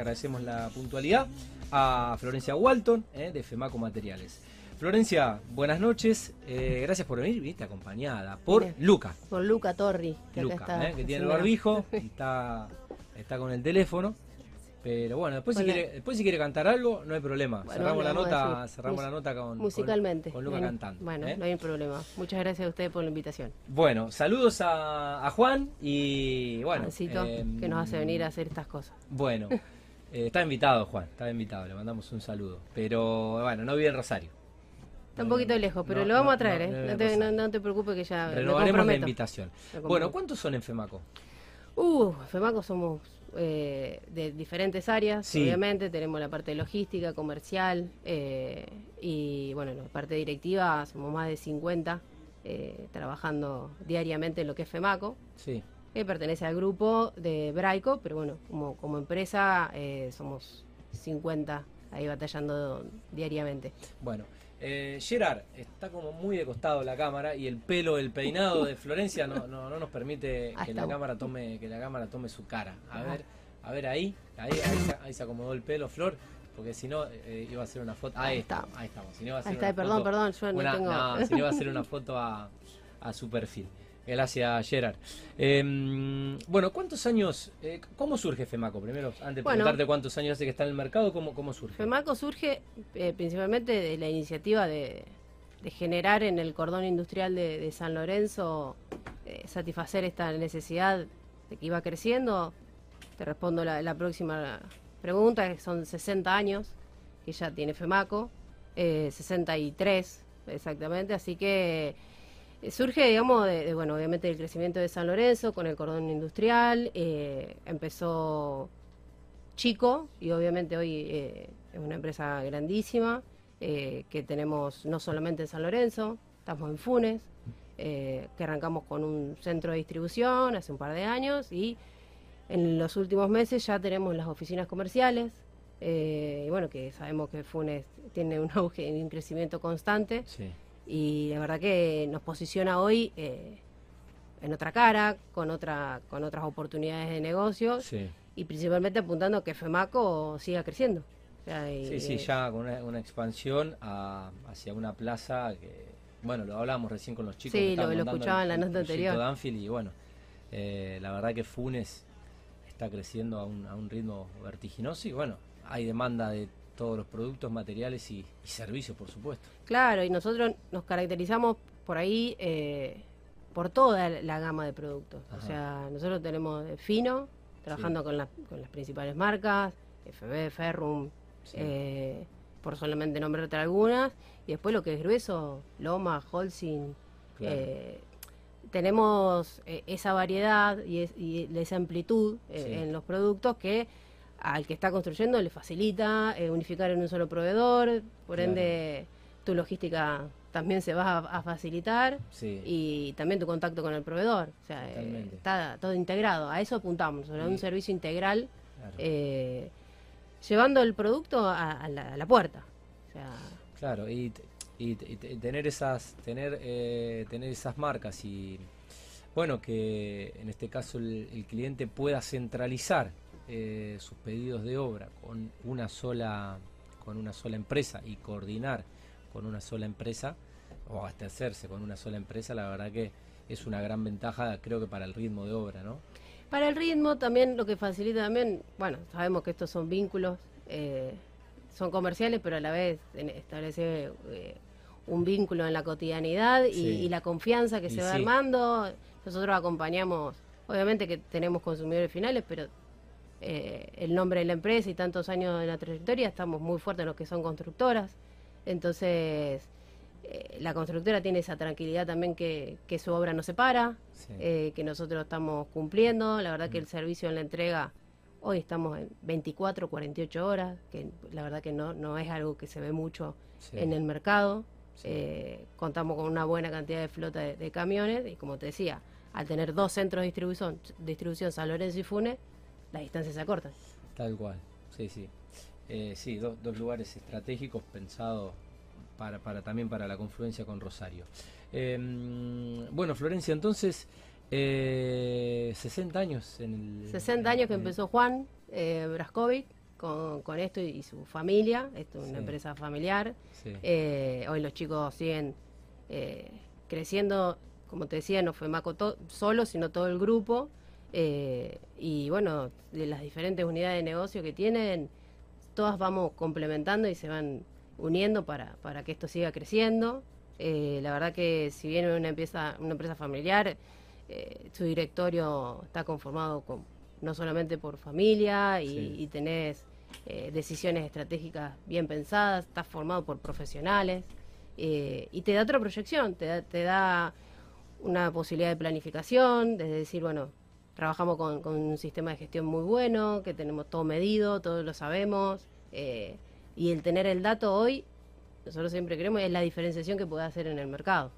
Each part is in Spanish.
Agradecemos la puntualidad a Florencia Walton eh, de FEMACO Materiales. Florencia, buenas noches. Eh, gracias por venir. Viniste acompañada por Bien. Luca. Por Luca Torri, que Luca, está. eh, que tiene el barbijo y está, está con el teléfono. Pero bueno, después si, quiere, después si quiere cantar algo, no hay problema. Bueno, cerramos la nota, cerramos la nota con, con- Musicalmente. con, Luca cantando. Bueno, ¿eh? no hay problema. Muchas gracias a ustedes por la invitación. Bueno, saludos a, a Juan y bueno. Juancito, em, que nos hace venir a hacer estas cosas. Bueno, eh, está invitado Juan, está invitado, le mandamos un saludo. Pero bueno, no vive en Rosario. Está un poquito lejos, pero No, lo vamos no, a traer, no, ¿eh? no te, no, te preocupes que ya Renovaremos la invitación. Bueno. ¿cuántos son en FEMACO? Uh, FEMACO somos eh, de diferentes áreas, Sí. obviamente. Tenemos la parte de logística, comercial eh, y, bueno, la parte directiva, somos más de 50 eh, trabajando diariamente en lo que es FEMACO. Sí. Que pertenece al grupo de Braico, pero bueno, como, como empresa eh, somos 50 ahí batallando diariamente. Bueno, eh, Gerard está como muy de costado la cámara y el pelo, el peinado de Florencia no, no, no nos permite que la cámara tome que la cámara tome su cara. A Ajá. ver, a ver ahí, ahí, ahí, se, ahí se acomodó el pelo, Flor, porque si no eh, iba a hacer una foto. Ahí, Ahí está. ahí estamos. Si no iba a hacer Ahí está, una perdón, foto- perdón, yo no una- tengo... no, si no iba a hacer una foto a, a su perfil. Gracias, Gerard. Eh, bueno, ¿cuántos años, eh, cómo surge FEMACO? Primero, antes de Bueno. preguntarte cuántos años hace que está en el mercado, ¿cómo, cómo surge? FEMACO surge eh, principalmente de la iniciativa de, de generar en el cordón industrial de, de San Lorenzo, eh, satisfacer esta necesidad de que iba creciendo. Te respondo la, la próxima pregunta, que son 60 años que ya tiene FEMACO, eh, 63 exactamente, así que eh, surge, digamos, de, de, bueno, obviamente del crecimiento de San Lorenzo con el cordón industrial, eh, empezó chico y obviamente hoy eh, es una empresa grandísima que tenemos no solamente en San Lorenzo, estamos en Funes, que arrancamos con un centro de distribución hace un par de años y en los últimos meses ya tenemos las oficinas comerciales y bueno que sabemos que Funes tiene un auge y un crecimiento constante Sí. Y la verdad que nos posiciona hoy eh, en otra cara, con otra con otras oportunidades de negocio Sí. y principalmente apuntando a que FEMACO siga creciendo. O sea, y- Sí, sí, eh, ya con una, una expansión a- hacia una plaza que, bueno, lo hablábamos recién con los chicos. Sí, que lo- lo escuchaba en la nota anterior. de Anfield y bueno, eh, la verdad que Funes está creciendo a un, a un ritmo vertiginoso y bueno, hay demanda de todos los productos, materiales y, y servicios, por supuesto. Claro, y nosotros nos caracterizamos por ahí eh, por toda la gama de productos. Ajá. O sea, nosotros tenemos fino, trabajando con, las- con las principales marcas, FB, Ferrum, Sí. eh, por solamente nombrarte algunas, y después lo que es grueso, Loma, Holcim, Claro. eh, tenemos eh, esa variedad y, es- y esa amplitud eh, Sí. en los productos que al que está construyendo le facilita eh, unificar en un solo proveedor, por Claro. ende tu logística también se va a, a facilitar Sí. y también tu contacto con el proveedor. O sea, eh, está todo integrado, a eso apuntamos, a un servicio integral Claro. eh, llevando el producto a, a la, a la puerta. O sea, Claro, y, tener esas tener tener esas marcas y bueno que en este caso el, el cliente pueda centralizar eh, sus pedidos de obra con una sola con una sola empresa y coordinar con una sola empresa o abastecerse con una sola empresa, la verdad que es una gran ventaja creo que para el ritmo de obra, ¿no? Para el ritmo también lo que facilita también, bueno, sabemos que estos son vínculos, eh, son comerciales, pero a la vez establece eh, un vínculo en la cotidianidad y, Sí. y la confianza que Y se va sí. armando. Nosotros acompañamos, obviamente que tenemos consumidores finales, pero eh, el nombre de la empresa y tantos años en la trayectoria, estamos muy fuertes en lo que son constructoras. Entonces, eh, la constructora tiene esa tranquilidad también que, que su obra no se para, Sí. eh, que nosotros estamos cumpliendo. La verdad que Mm. el servicio en la entrega, hoy estamos en 24, 48 horas, que la verdad que no, no es algo que se ve mucho Sí. en el mercado. Sí. Contamos con una buena cantidad de flota de, de camiones y como te decía, al tener dos centros de distribución, distribución San Lorenzo y Funes, las distancias se acortan. Tal cual, sí, sí. Eh, sí, do- dos lugares estratégicos pensados para, para también para la confluencia con Rosario. Eh, bueno, Florencia, entonces, eh, 60 años en el... 60 años que empezó Juan eh, Braskovic con, con esto y, su familia. Esto es una empresa familiar. Eh, hoy los chicos siguen eh, creciendo, como te decía, no fue Maco solo, sino todo el grupo. Eh, y bueno, de las diferentes unidades de negocio que tienen, todas vamos complementando y se van uniendo para, para que esto siga creciendo. la verdad que si bien una empresa, una empresa familiar, su directorio está conformado con no solamente por familia y, tenés eh, decisiones estratégicas bien pensadas, estás formado por profesionales eh, y te da otra proyección, te da, te da una posibilidad de planificación, de decir, bueno, trabajamos con, un sistema de gestión muy bueno, que tenemos todo medido, todos lo sabemos, eh, y el tener el dato hoy, nosotros siempre creemos, es la diferenciación que puede hacer en el mercado.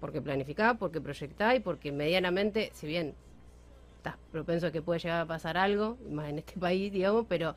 Porque planificás, porque proyectás y porque medianamente, si bien estás propenso a que puede llegar a pasar algo, más en este país, digamos, pero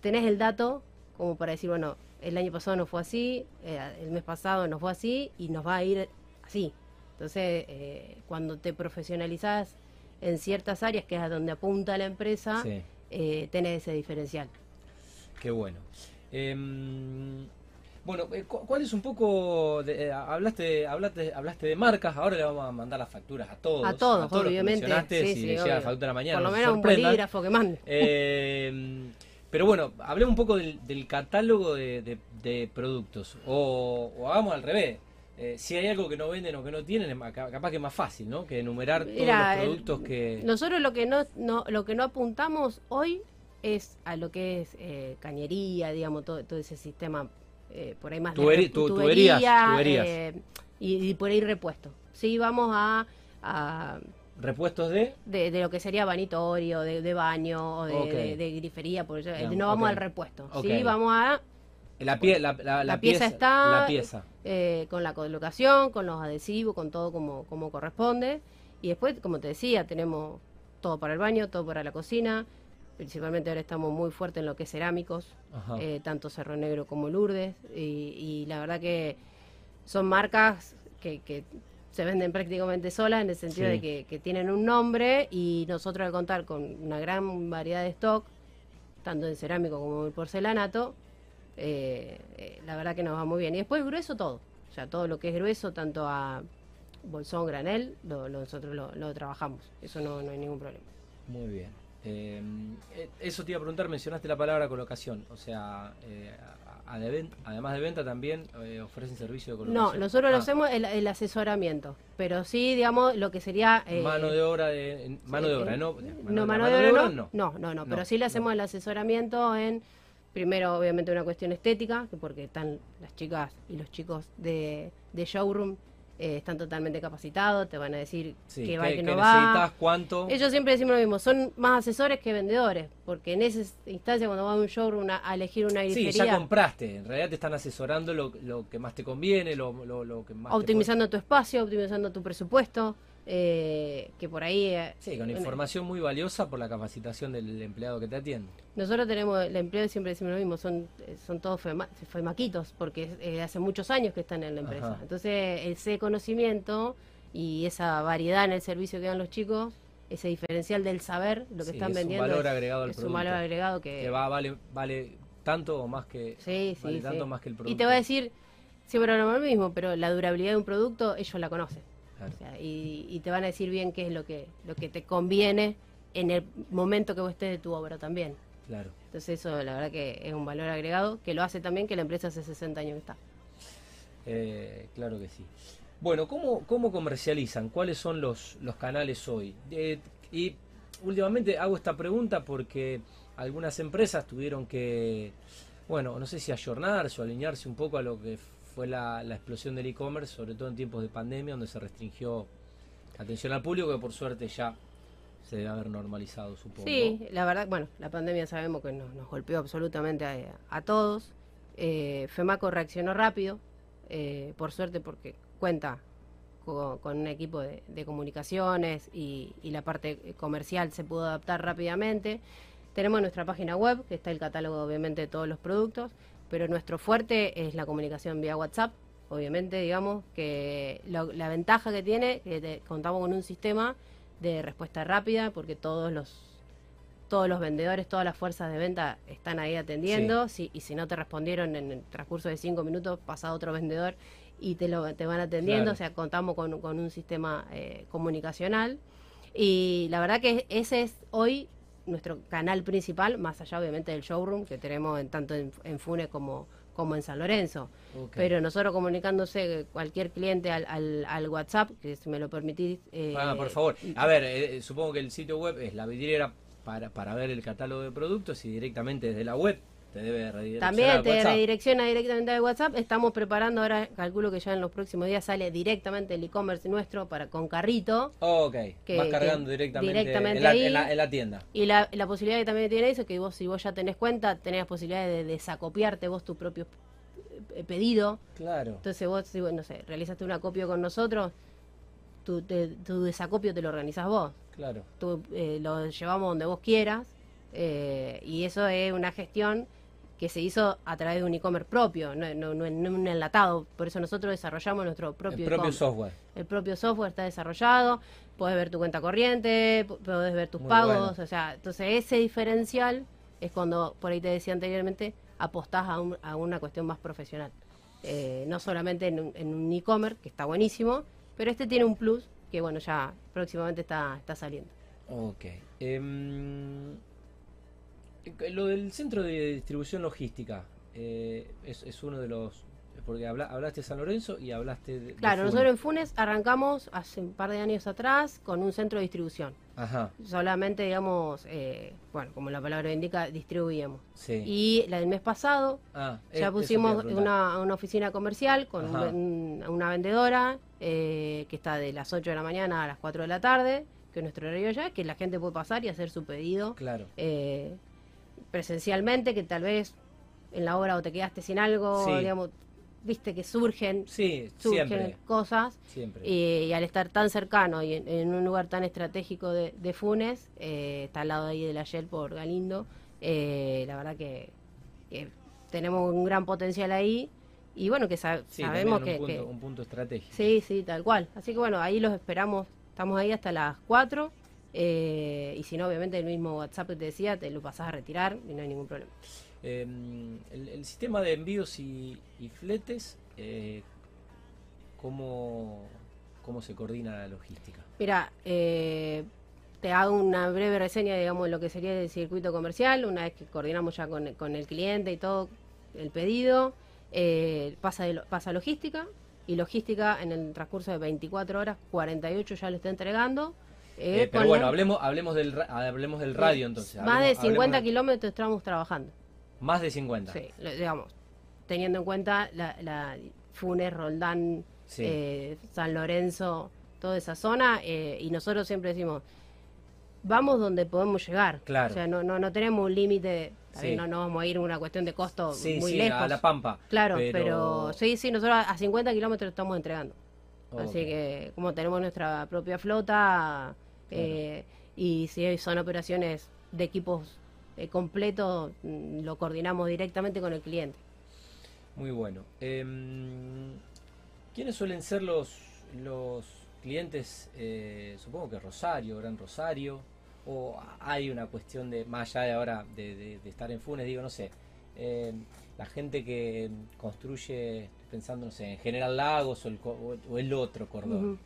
tenés el dato como para decir, bueno, el año pasado no fue así, eh, el mes pasado no fue así y nos va a ir así. Entonces, eh, cuando te profesionalizás en ciertas áreas, que es a donde apunta la empresa, eh, tenés ese diferencial. Qué bueno. Em, bueno, eh, ¿cuál es un poco, de, eh, hablaste, hablaste, hablaste de marcas, ahora le vamos a mandar las facturas a todos. A todos, obviamente. Sí, si llega la factura mañana. Por lo menos un bolígrafo que mande. Eh, pero bueno, hablé un poco del, catálogo de, productos, o, hagamos al revés. Si hay algo que no venden o que no tienen, capaz que es más fácil, ¿no? Que enumerar todos los productos que... Nosotros lo que no, no, lo que no apuntamos hoy es a lo que es cañería, digamos, todo, todo ese sistema eh, por ahí más de tuberías, eh, y, por ahí repuesto. Sí, vamos a... ¿Repuestos de? de? lo que sería vanitorio, de, de baño, o de, grifería, por no vamos al repuesto. Sí, vamos a... La, pie, la, la, pieza, está la pieza. Eh, con la colocación, con los adhesivos, con todo como, como corresponde. Y después, como te decía, tenemos todo para el baño, todo para la cocina, principalmente ahora estamos muy fuertes en lo que es cerámicos, eh, tanto Cerro Negro como Lourdes, y, la verdad que son marcas que, se venden prácticamente solas en el sentido de que, tienen un nombre y nosotros al contar con una gran variedad de stock, tanto en cerámico como en porcelanato, eh, eh, la verdad que nos va muy bien. Y después grueso todo, o sea, todo lo que es grueso, tanto a bolsón, granel, nosotros lo, trabajamos, eso no, no hay ningún problema. Muy bien. Eh, eso te iba a preguntar, mencionaste la palabra colocación, o sea, eh, además de venta también ofrecen servicio de colocación. No, nosotros lo ah. hacemos el, asesoramiento, pero sí, digamos, lo que sería... mano de obra, de, mano de obra, ¿no? no, mano, de, obra, no. No, no, no, pero sí le hacemos el asesoramiento en, primero, obviamente, una cuestión estética, porque están las chicas y los chicos de, de showroom eh, están totalmente capacitados, te van a decir que va y que, no va. necesitas, cuánto. Ellos siempre decimos lo mismo, son más asesores que vendedores, porque en esa instancia cuando vas a un showroom a, elegir una grifería... Sí, ya compraste, en realidad te están asesorando lo, lo que más te conviene, lo, lo, que más... Optimizando tu espacio, optimizando tu presupuesto. Eh, que por ahí... Eh, sí, con información muy valiosa por la capacitación del empleado que te atiende. Nosotros tenemos, el empleado siempre decimos lo mismo, son, son todos femaquitos, porque eh, hace muchos años que están en la empresa. Entonces, ese conocimiento y esa variedad en el servicio que dan los chicos, ese diferencial del saber, lo que están vendiendo. Un valor agregado al es un valor agregado que... va, vale, vale tanto o más que... Sí, sí, tanto más que el producto. Y te va a decir, siempre lo mismo, pero la durabilidad de un producto ellos la conocen y, te van a decir bien qué es lo que, lo que te conviene en el momento que vos estés de tu obra también. Claro. Entonces eso la verdad que es un valor agregado que lo hace también que la empresa hace 60 años que está. Eh, claro que sí. Bueno, ¿cómo, ¿cómo comercializan? ¿Cuáles son los, los canales hoy? Eh, y últimamente hago esta pregunta porque algunas empresas tuvieron que, bueno, no sé si ayornarse o alinearse un poco a lo que fue la, explosión del e-commerce, sobre todo en tiempos de pandemia, donde se restringió la atención al público, que por suerte ya se debe haber normalizado, supongo. Sí, la verdad, bueno, la pandemia sabemos que nos, golpeó absolutamente a, todos. Eh, FEMACO reaccionó rápido, eh, por suerte porque cuenta con, un equipo de, comunicaciones y, y, la parte comercial se pudo adaptar rápidamente. Tenemos nuestra página web, que está el catálogo obviamente de todos los productos pero nuestro fuerte es la comunicación vía WhatsApp, obviamente, digamos, que la ventaja que tiene, que contamos con un sistema de respuesta rápida, porque todos los todos los vendedores, todas las fuerzas de venta están ahí atendiendo. Si, y si no te respondieron en el transcurso de cinco minutos, pasa otro vendedor y te, lo, te van atendiendo. O sea, contamos con, con un sistema eh, comunicacional. Y la verdad que ese es hoy nuestro canal principal, más allá obviamente del showroom que tenemos en, tanto en, en Funes como, como en San Lorenzo. Pero nosotros comunicándose cualquier cliente al, al, WhatsApp, que si me lo permitís... Eh, ah, por favor. A ver, eh, supongo que el sitio web es la vidriera para, para ver el catálogo de productos y directamente desde la web te debe redireccionar También te redirecciona directamente al WhatsApp. Estamos preparando ahora, calculo que ya en los próximos días sale directamente el e-commerce nuestro para con carrito. ok, que, vas cargando directamente, en, la, tienda. Y la, la, posibilidad que también tiene eso, que vos si vos ya tenés cuenta, tenés la posibilidad de desacopiarte vos tu propio pedido. Claro. Entonces vos, si, no sé, realizaste un acopio con nosotros, tu, tu desacopio te lo organizas vos. Claro. Tú, eh, lo llevamos donde vos quieras eh, y eso es una gestión que se hizo a través de un e-commerce propio, no, no, no, un enlatado. Por eso nosotros desarrollamos nuestro propio, el propio software. El propio software está desarrollado, puedes ver tu cuenta corriente, puedes ver tus pagos, o sea, entonces ese diferencial es cuando, por ahí te decía anteriormente, apostás a, a una cuestión más profesional. Eh, no solamente en un e-commerce, que está buenísimo, pero este tiene un plus que bueno, ya próximamente está, está saliendo. Ok. Em, lo del centro de distribución logística eh, es, es, uno de los... Porque hablaste de San Lorenzo y hablaste de... Claro, nosotros en Funes arrancamos hace un par de años atrás con un centro de distribución. Ajá. Solamente, digamos, eh, bueno, como la palabra indica, distribuíamos. Sí. Y la del mes pasado ah, ya pusimos una, una, oficina comercial con una vendedora eh, que está de las 8 de la mañana a las 4 de la tarde, que es nuestro horario ya, que la gente puede pasar y hacer su pedido claro. Eh, presencialmente, que tal vez en la obra o te quedaste sin algo, digamos, viste que surgen, sí, surgen cosas siempre. Y, al estar tan cercano y en, un lugar tan estratégico de, Funes, eh, está al lado ahí de la Shell por Galindo, la verdad que, tenemos un gran potencial ahí y bueno, que sabemos que, un punto, un punto estratégico. Sí, sí, tal cual. Así que bueno, ahí los esperamos. Estamos ahí hasta las 4. Eh, y si no, obviamente el mismo WhatsApp que te decía, te lo pasás a retirar y no hay ningún problema. Em, el, sistema de envíos y, fletes, eh, ¿cómo, ¿cómo se coordina la logística? Mira, eh, te hago una breve reseña, digamos, de lo que sería el circuito comercial, una vez que coordinamos ya con, con el cliente y todo el pedido eh, pasa, de, pasa logística y logística en el transcurso de 24 horas, 48 ya lo está entregando. Eh, eh, pero bueno, hablemos, hablemos, del, hablemos del radio entonces. Más de 50 kilómetros estamos trabajando. Más de 50. Sí, digamos, teniendo en cuenta la, Funes, Roldán, San Lorenzo, toda esa zona, y nosotros siempre decimos, vamos donde podemos llegar. Claro. O sea, no, no, no tenemos un límite no, no vamos a ir una cuestión de costo muy lejos. a la Pampa. Claro, pero... sí, sí, nosotros a 50 kilómetros estamos entregando. Así que como tenemos nuestra propia flota eh, y si son operaciones de equipos eh, completos, mm, lo coordinamos directamente con el cliente. Muy bueno. Em, ¿Quiénes suelen ser los, los clientes? Eh, supongo que Rosario, Gran Rosario o hay una cuestión de, más allá de ahora de, estar en Funes, digo, no sé, la gente que construye, pensando, no sé, en General Lagos o el, otro cordón,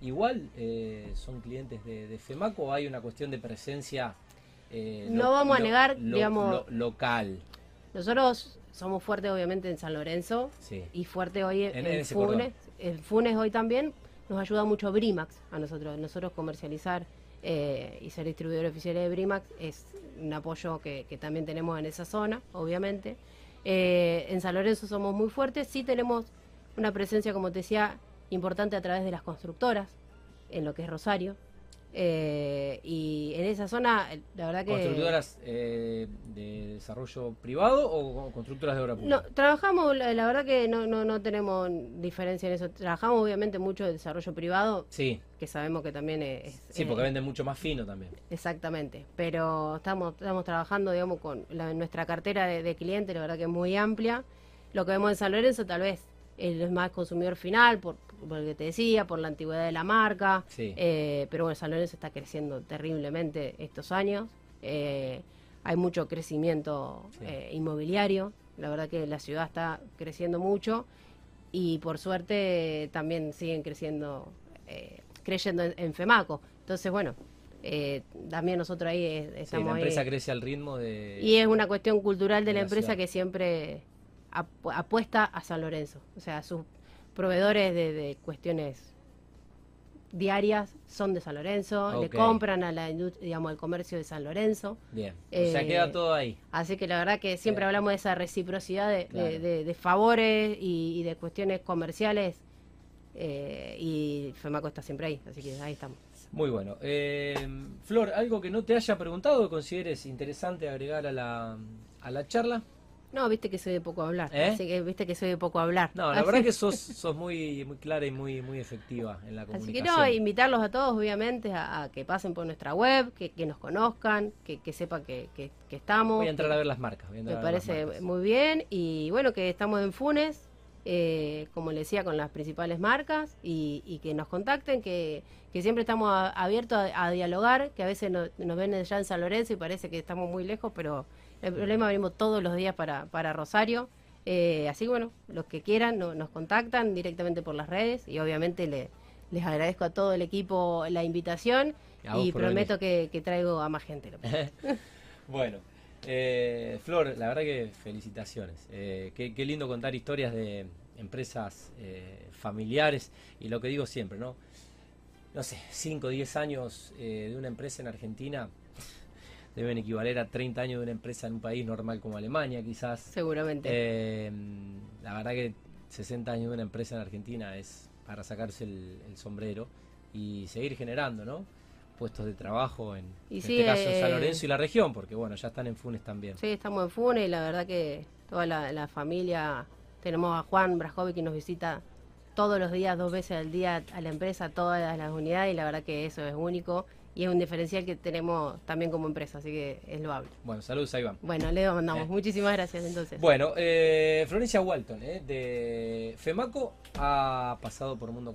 igual eh, son clientes de, FEMACO o hay una cuestión de presencia. no vamos a negar, digamos, local. Nosotros somos fuertes obviamente en San Lorenzo y fuerte hoy en, Funes. En Funes hoy también nos ayuda mucho Brimax a nosotros, nosotros comercializar eh, y ser distribuidor oficial de Brimax es un apoyo que, también tenemos en esa zona, obviamente. Eh, en San Lorenzo somos muy fuertes, sí tenemos una presencia, como te decía, importante a través de las constructoras, en lo que es Rosario. Eh, y en esa zona, la verdad que... ¿Constructoras eh, de desarrollo privado o constructoras de obra pública? No, trabajamos, la, verdad que no, no, no tenemos diferencia en eso. Trabajamos obviamente mucho de desarrollo privado. Sí. Que sabemos que también es... Sí, porque venden mucho más fino también. Exactamente. Pero estamos, estamos trabajando, digamos, con nuestra cartera de, de clientes, la verdad que es muy amplia. Lo que vemos en San Lorenzo tal vez es más consumidor final, por, por lo que te decía, por la antigüedad de la marca. Sí. Eh, pero bueno, San Lorenzo está creciendo terriblemente estos años. Eh, hay mucho crecimiento Sí. eh, inmobiliario. La verdad que la ciudad está creciendo mucho y por suerte también siguen creciendo, eh, creyendo en, en FEMACO. Entonces, bueno, también nosotros ahí Sí, estamos la empresa ahí. crece al ritmo de... Y es una cuestión cultural de de la la empresa ciudad. que siempre apu- apuesta a San Lorenzo. O sea, sus proveedores de, de cuestiones diarias son de San Lorenzo, le compran a la digamos, al comercio de San Lorenzo. Bien, o sea, Eh, queda todo ahí. Así que la verdad que siempre hablamos de esa reciprocidad de, de- de- de favores y, y de cuestiones comerciales. eh, y FEMACO está siempre ahí, así que ahí estamos. Muy bueno. Eh, Flor, ¿algo que no te haya preguntado que consideres interesante agregar a la, a la charla? No, viste que soy de poco hablar, ¿Eh? así que viste que soy de poco hablar. No, la Así- verdad que sos, sos muy, muy clara y muy, muy efectiva en la Así comunicación. que no, invitarlos a todos, obviamente, a, a que pasen por nuestra web, que, que nos conozcan, que, que sepan que, que- que estamos. Voy a entrar a ver las marcas. voy a me a parece marcas. muy bien. Y bueno, que estamos en Funes, eh, como le decía, con las principales marcas y, y que nos contacten, que, que siempre estamos a- abiertos a, a dialogar, que a veces no- nos ven ya en San Lorenzo y parece que estamos muy lejos, pero el problema venimos todos los días para, para Rosario. Eh, así que bueno, los que quieran no- nos contactan directamente por las redes y obviamente le- les agradezco a todo el equipo la invitación y prometo que, que traigo a más gente. Bueno, eh, Flor, la verdad que felicitaciones. Eh, qué, qué lindo contar historias de empresas eh, familiares y lo que digo siempre, ¿no? No sé, 5 o 10 años eh, de una empresa en Argentina deben equivaler a 30 años de una empresa en un país normal como Alemania, quizás. Seguramente. Eh, la verdad que 60 años de una empresa en Argentina es para sacarse el, el sombrero y seguir generando, ¿no? Puestos de trabajo en, Y en sí, este caso en San eh, Lorenzo y la región, porque bueno, ya están en Funes también. Sí, estamos en Funes y la verdad que toda la, la familia, tenemos a Juan Brajovic que nos visita todos los días, dos veces al día a la empresa, todas las unidades y la verdad que eso es único y es un diferencial que tenemos también como empresa, así que es loable. Bueno, saludos, ahí van. Bueno, le mandamos. Eh. Muchísimas gracias entonces. Bueno, eh, Florencia Walton, eh, de FEMACO, ha pasado por Mundo